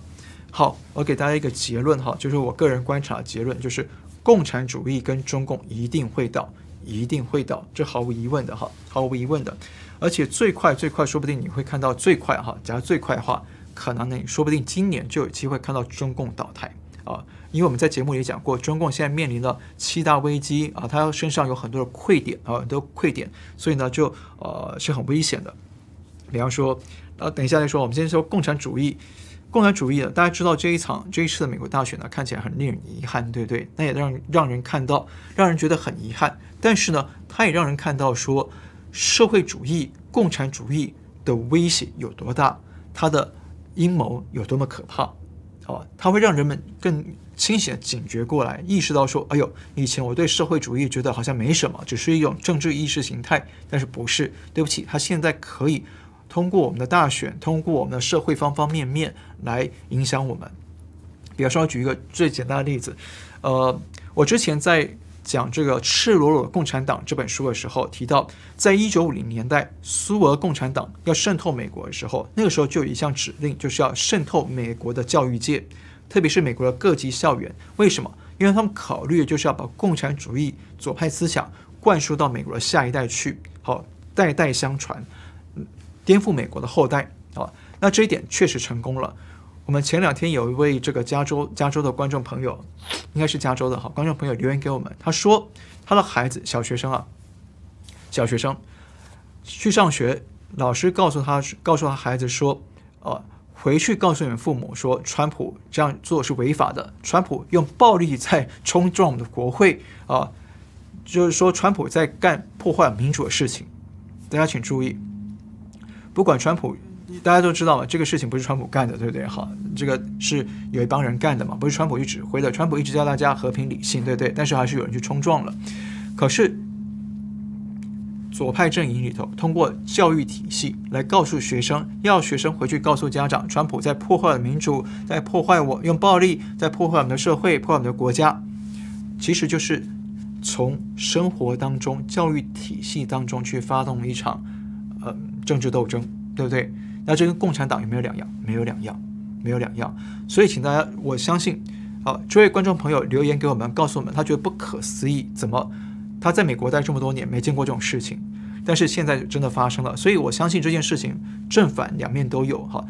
好，我给大家一个结论哈，就是我个人观察的结论，就是共产主义跟中共一定会倒，一定会倒，这毫无疑问的哈，毫无疑问的。而且最快最快，说不定你会看到最快哈，假如最快的话，可能呢，你说不定今年就有机会看到中共倒台啊。因为我们在节目里讲过，中共现在面临了七大危机啊，他身上有很多的溃点啊，很多溃点，所以呢，就呃是很危险的。比方说，呃，等一下再说，我们先说共产主义。共产主义的，大家知道这一场这一次的美国大选呢，看起来很令人遗憾，对不对？那也让让人看到，让人觉得很遗憾。但是呢，它也让人看到说，社会主义、共产主义的威胁有多大，它的阴谋有多么可怕。哦，它会让人们更清醒的警觉过来，意识到说：“哎呦，以前我对社会主义觉得好像没什么，只是一种政治意识形态。但是不是？对不起，它现在可以通过我们的大选，通过我们的社会方方面面来影响我们。比如说，举一个最简单的例子，呃，我之前在。讲这个《赤裸裸的共产党》这本书的时候，提到，在一九五零年代，苏俄共产党要渗透美国的时候，那个时候就有一项指令，就是要渗透美国的教育界，特别是美国的各级校园。为什么？因为他们考虑的就是要把共产主义左派思想灌输到美国的下一代去，好，代代相传，颠覆美国的后代啊。那这一点确实成功了。我们前两天有一位这个加州加州的观众朋友，应该是加州的哈观众朋友留言给我们，他说他的孩子小学生啊，小学生去上学，老师告诉他告诉他孩子说，呃，回去告诉你们父母说，川普这样做是违法的，川普用暴力在冲撞我们的国会啊，就是说川普在干破坏民主的事情，大家请注意，不管川普。大家都知道嘛，这个事情不是川普干的，对不对？好，这个是有一帮人干的嘛，不是川普去指挥的。川普一直叫大家和平理性，对不对？但是还是有人去冲撞了。可是左派阵营里头，通过教育体系来告诉学生，要学生回去告诉家长，川普在破坏民主，在破坏我，用暴力在破坏我们的社会，破坏我们的国家，其实就是从生活当中、教育体系当中去发动一场呃政治斗争，对不对？那这跟共产党有没有两样？没有两样，没有两样。所以，请大家，我相信，啊，这位观众朋友留言给我们，告诉我们他觉得不可思议，怎么他在美国待这么多年没见过这种事情，但是现在真的发生了。所以我相信这件事情正反两面都有，哈，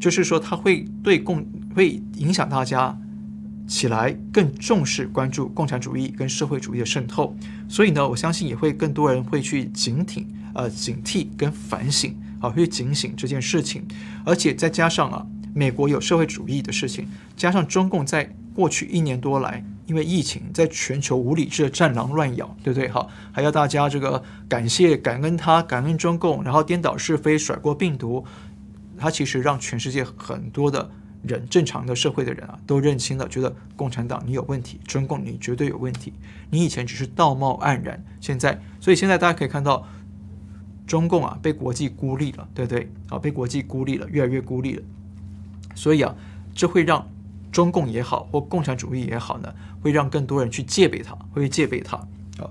就是说他会对共会影响大家起来更重视关注共产主义跟社会主义的渗透。所以呢，我相信也会更多人会去警惕，呃，警惕跟反省。啊，会警醒这件事情，而且再加上啊，美国有社会主义的事情，加上中共在过去一年多来，因为疫情，在全球无理智的战狼乱咬，对不对？好，还要大家这个感谢、感恩他、感恩中共，然后颠倒是非、甩锅病毒，他其实让全世界很多的人、正常的社会的人啊，都认清了，觉得共产党你有问题，中共你绝对有问题，你以前只是道貌岸然，现在，所以现在大家可以看到。中共啊，被国际孤立了，对不对？啊，被国际孤立了，越来越孤立了。所以啊，这会让中共也好，或共产主义也好呢，会让更多人去戒备它，会戒备它啊。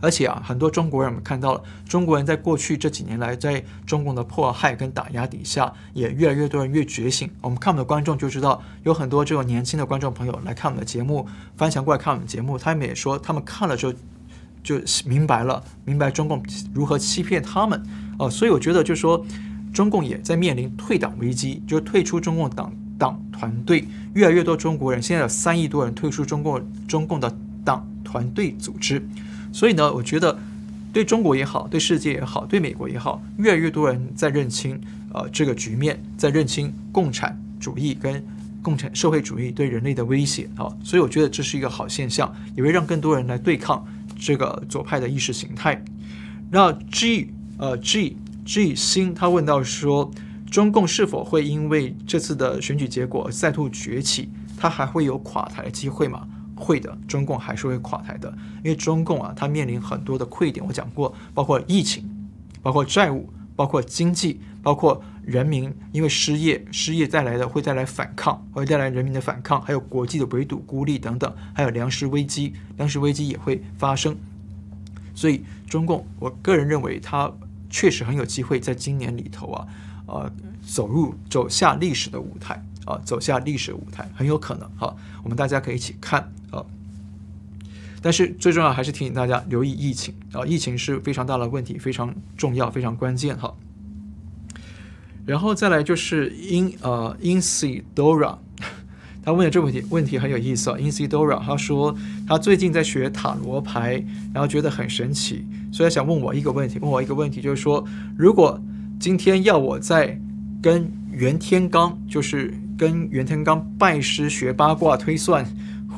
而且啊，很多中国人我们看到了，中国人在过去这几年来，在中共的迫害跟打压底下，也越来越多人越觉醒。我们看我们的观众就知道，有很多这种年轻的观众朋友来看我们的节目，翻墙过来看我们节目，他们也说，他们看了之后。就明白了，明白中共如何欺骗他们呃，所以我觉得就是说，中共也在面临退党危机，就是退出中共党党团队，越来越多中国人，现在有三亿多人退出中共中共的党团队组织，所以呢，我觉得对中国也好，对世界也好，对美国也好，越来越多人在认清呃这个局面，在认清共产主义跟共产社会主义对人类的威胁啊，所以我觉得这是一个好现象，也会让更多人来对抗。这个左派的意识形态，那 G 呃 G G 星他问到说，中共是否会因为这次的选举结果再度崛起？他还会有垮台的机会吗？会的，中共还是会垮台的，因为中共啊，它面临很多的溃点。我讲过，包括疫情，包括债务，包括经济，包括人民因为失业，失业带来的会带来反抗，会带来人民的反抗，还有国际的围堵孤立等等，还有粮食危机，粮食危机也会发生。所以中共，我个人认为，它确实很有机会在今年里头啊，呃，走入走下历史的舞台啊，走下历史舞台很有可能哈。我们大家可以一起看啊。但是最重要还是提醒大家留意疫情啊，疫情是非常大的问题，非常重要，非常关键哈。然后再来就是 In 呃 Insidora，<laughs> 他问的这个问题问题很有意思啊。Insidora 他说他最近在学塔罗牌，然后觉得很神奇，所以想问我一个问题，问我一个问题，就是说如果今天要我在跟袁天罡，就是跟袁天罡拜师学八卦推算。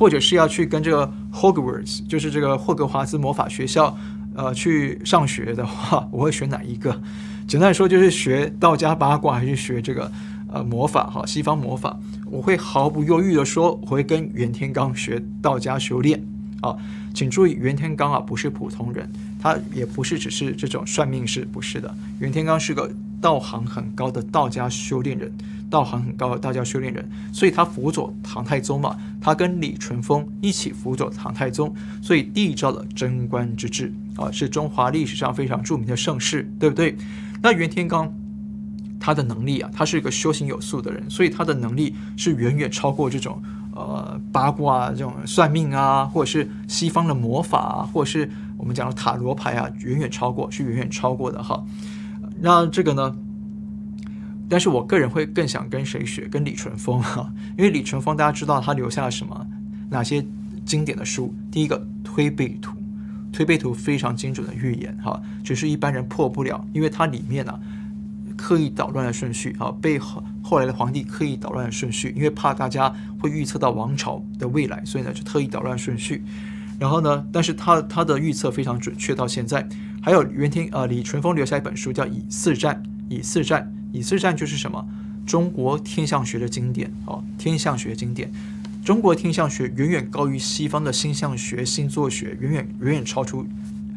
或者是要去跟这个 Hogwarts，就是这个霍格华兹魔法学校，呃，去上学的话，<laughs> 我会选哪一个？简单来说，就是学道家八卦，还是学这个呃魔法？哈，西方魔法，我会毫不犹豫地说，我会跟袁天罡学道家修炼。啊，请注意，袁天罡啊，不是普通人，他也不是只是这种算命师，不是的，袁天罡是个道行很高的道家修炼人。道行很高的道家修炼人，所以他辅佐唐太宗嘛，他跟李淳风一起辅佐唐太宗，所以缔造了贞观之治啊，是中华历史上非常著名的盛世，对不对？那袁天罡他的能力啊，他是一个修行有素的人，所以他的能力是远远超过这种呃八卦这种算命啊，或者是西方的魔法啊，或者是我们讲的塔罗牌啊，远远超过，是远远超过的哈。那这个呢？但是我个人会更想跟谁学？跟李淳风哈，因为李淳风大家知道他留下了什么？哪些经典的书？第一个《推背图》，《推背图》非常精准的预言哈，只是一般人破不了，因为它里面呢、刻意捣乱的顺序啊，背后后来的皇帝刻意捣乱的顺序，因为怕大家会预测到王朝的未来，所以呢就特意捣乱顺序。然后呢，但是他他的预测非常准确，到现在还有袁天呃李淳风留下一本书叫《以四战》，以四战。以四战就是什么？中国天象学的经典哦，天象学经典。中国天象学远远高于西方的星象学、星座学，远远远远超出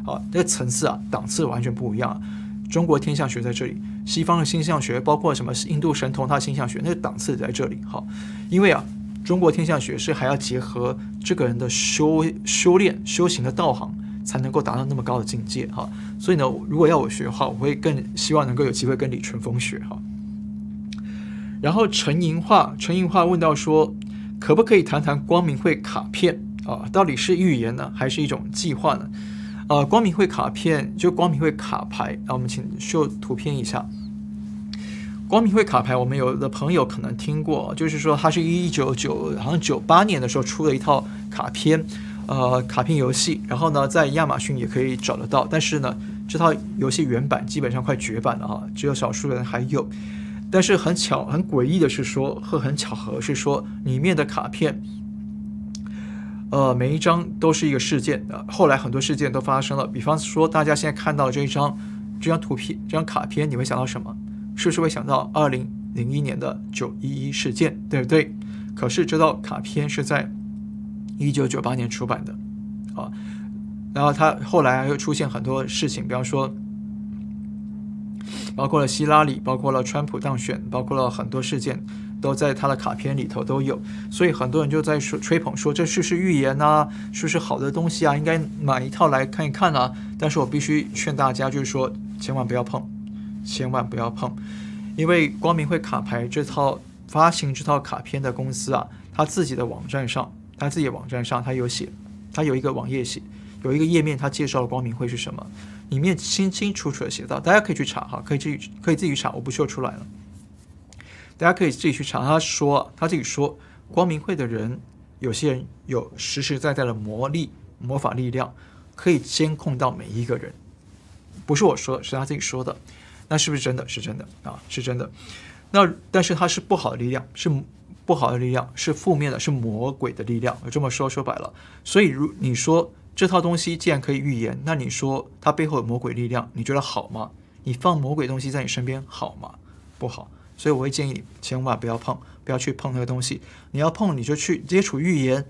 啊，这个层次啊，档次完全不一样。中国天象学在这里，西方的星象学，包括什么印度神童他星象学，那个档次在这里。好，因为啊，中国天象学是还要结合这个人的修修炼、修行的道行，才能够达到那么高的境界。哈，所以呢，如果要我学的话，我会更希望能够有机会跟李淳风学。哈，然后陈银化，陈银化问到说。可不可以谈谈光明会卡片啊？到底是预言呢，还是一种计划呢？呃，光明会卡片就光明会卡牌，那我们请秀图片一下。光明会卡牌，我们有的朋友可能听过，就是说它是一九九好像九八年的时候出了一套卡片，呃，卡片游戏，然后呢，在亚马逊也可以找得到，但是呢，这套游戏原版基本上快绝版了哈，只有少数人还有。但是很巧，很诡异的是说，和很巧合是说，里面的卡片，呃，每一张都是一个事件。呃，后来很多事件都发生了。比方说，大家现在看到这一张这张图片、这张卡片，你会想到什么？是不是会想到二零零一年的九一一事件，对不对？可是这道卡片是在一九九八年出版的，啊，然后它后来又出现很多事情，比方说。包括了希拉里，包括了川普当选，包括了很多事件，都在他的卡片里头都有，所以很多人就在说吹捧说，这是不是预言啊？是不是好的东西啊？应该买一套来看一看啊！但是我必须劝大家，就是说千万不要碰，千万不要碰，因为光明会卡牌这套发行这套卡片的公司啊，他自己的网站上，他自己的网站上他有写，他有一个网页写，有一个页面，他介绍了光明会是什么。里面清清楚楚的写到，大家可以去查哈，可以自己可以自己查，我不秀出来了。大家可以自己去查。他说他自己说，光明会的人，有些人有实实在在的魔力、魔法力量，可以监控到每一个人。不是我说，是他自己说的。那是不是真的？是真的啊，是真的。那但是它是不好的力量，是不好的力量，是负面的，是魔鬼的力量。我这么说说白了，所以如你说。这套东西既然可以预言，那你说它背后有魔鬼力量，你觉得好吗？你放魔鬼东西在你身边好吗？不好，所以我会建议你千万不要碰，不要去碰那个东西。你要碰，你就去接触预言，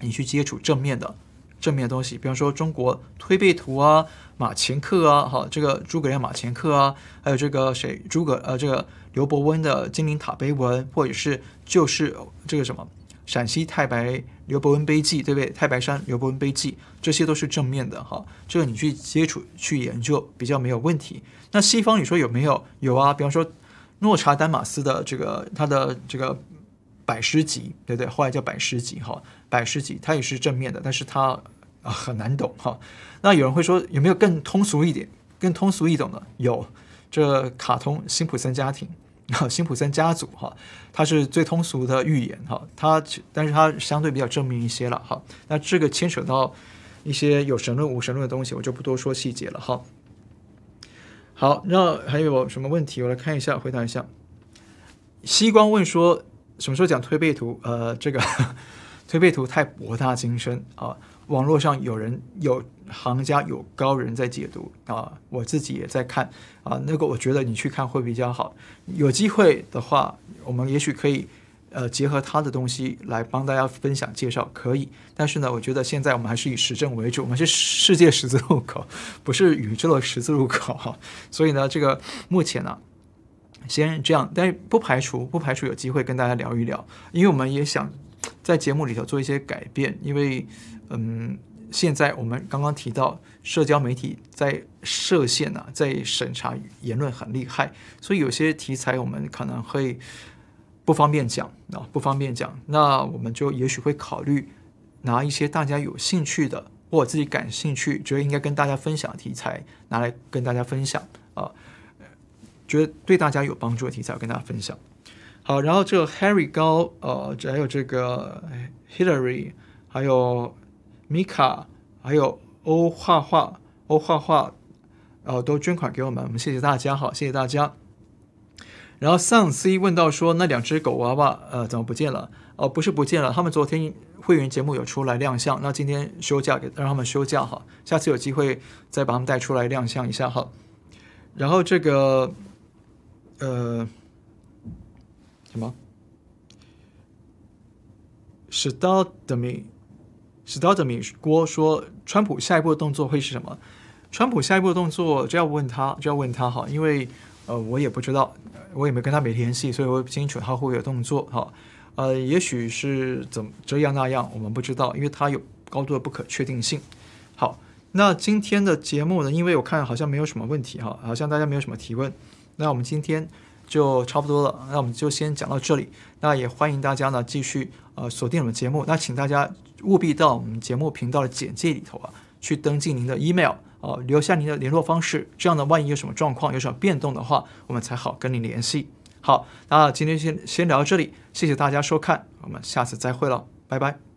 你去接触正面的正面的东西，比方说中国推背图啊、马前课啊，好，这个诸葛亮马前课啊，还有这个谁诸葛呃这个刘伯温的金陵塔碑文，或者是就是这个什么。陕西太白刘伯温碑记，对不对？太白山刘伯温碑记，这些都是正面的哈。这个你去接触、去研究比较没有问题。那西方你说有没有？有啊，比方说诺查丹马斯的这个他的这个百诗集，对对？后来叫百诗集哈，百诗集它也是正面的，但是它啊很难懂哈。那有人会说有没有更通俗一点、更通俗易懂的？有，这卡通辛普森家庭。<laughs> 辛普森家族哈，它是最通俗的寓言哈，它但是它相对比较正面一些了哈。那这个牵扯到一些有神论、无神论的东西，我就不多说细节了哈。好，那还有什么问题？我来看一下，回答一下。西光问说，什么时候讲推背图？呃，这个 <laughs> 推背图太博大精深啊。网络上有人有行家有高人在解读啊，我自己也在看啊，那个我觉得你去看会比较好。有机会的话，我们也许可以呃结合他的东西来帮大家分享介绍，可以。但是呢，我觉得现在我们还是以实证为主，我们是世界十字路口，不是宇宙的十字路口哈。所以呢，这个目前呢，先这样，但是不排除不排除有机会跟大家聊一聊，因为我们也想在节目里头做一些改变，因为。嗯，现在我们刚刚提到社交媒体在设限啊，在审查言论很厉害，所以有些题材我们可能会不方便讲啊，不方便讲。那我们就也许会考虑拿一些大家有兴趣的，或者自己感兴趣，觉得应该跟大家分享的题材，拿来跟大家分享啊，觉得对大家有帮助的题材，跟大家分享。好，然后这个 Harry 高，呃，还有这个 Hillary，还有。米卡，还有欧画画，欧画画，呃，都捐款给我们，我们谢谢大家，好，谢谢大家。然后桑 C 问到说，那两只狗娃娃，呃，怎么不见了？哦、不是不见了，他们昨天会员节目有出来亮相，那今天休假，给让他们休假哈，下次有机会再把他们带出来亮相一下哈。然后这个，呃，什么？史道德米，史道德米郭说，川普下一步的动作会是什么？川普下一步的动作就要问他，就要问他哈，因为呃，我也不知道，我也没跟他没联系，所以我不清楚他会有动作哈。呃，也许是怎么这样那样，我们不知道，因为他有高度的不可确定性。好，那今天的节目呢，因为我看好像没有什么问题哈，好像大家没有什么提问，那我们今天就差不多了，那我们就先讲到这里。那也欢迎大家呢继续呃锁定我们节目，那请大家务必到我们节目频道的简介里头啊，去登记您的 email。哦，留下您的联络方式，这样的万一有什么状况、有什么变动的话，我们才好跟您联系。好，那今天先先聊到这里，谢谢大家收看，我们下次再会了，拜拜。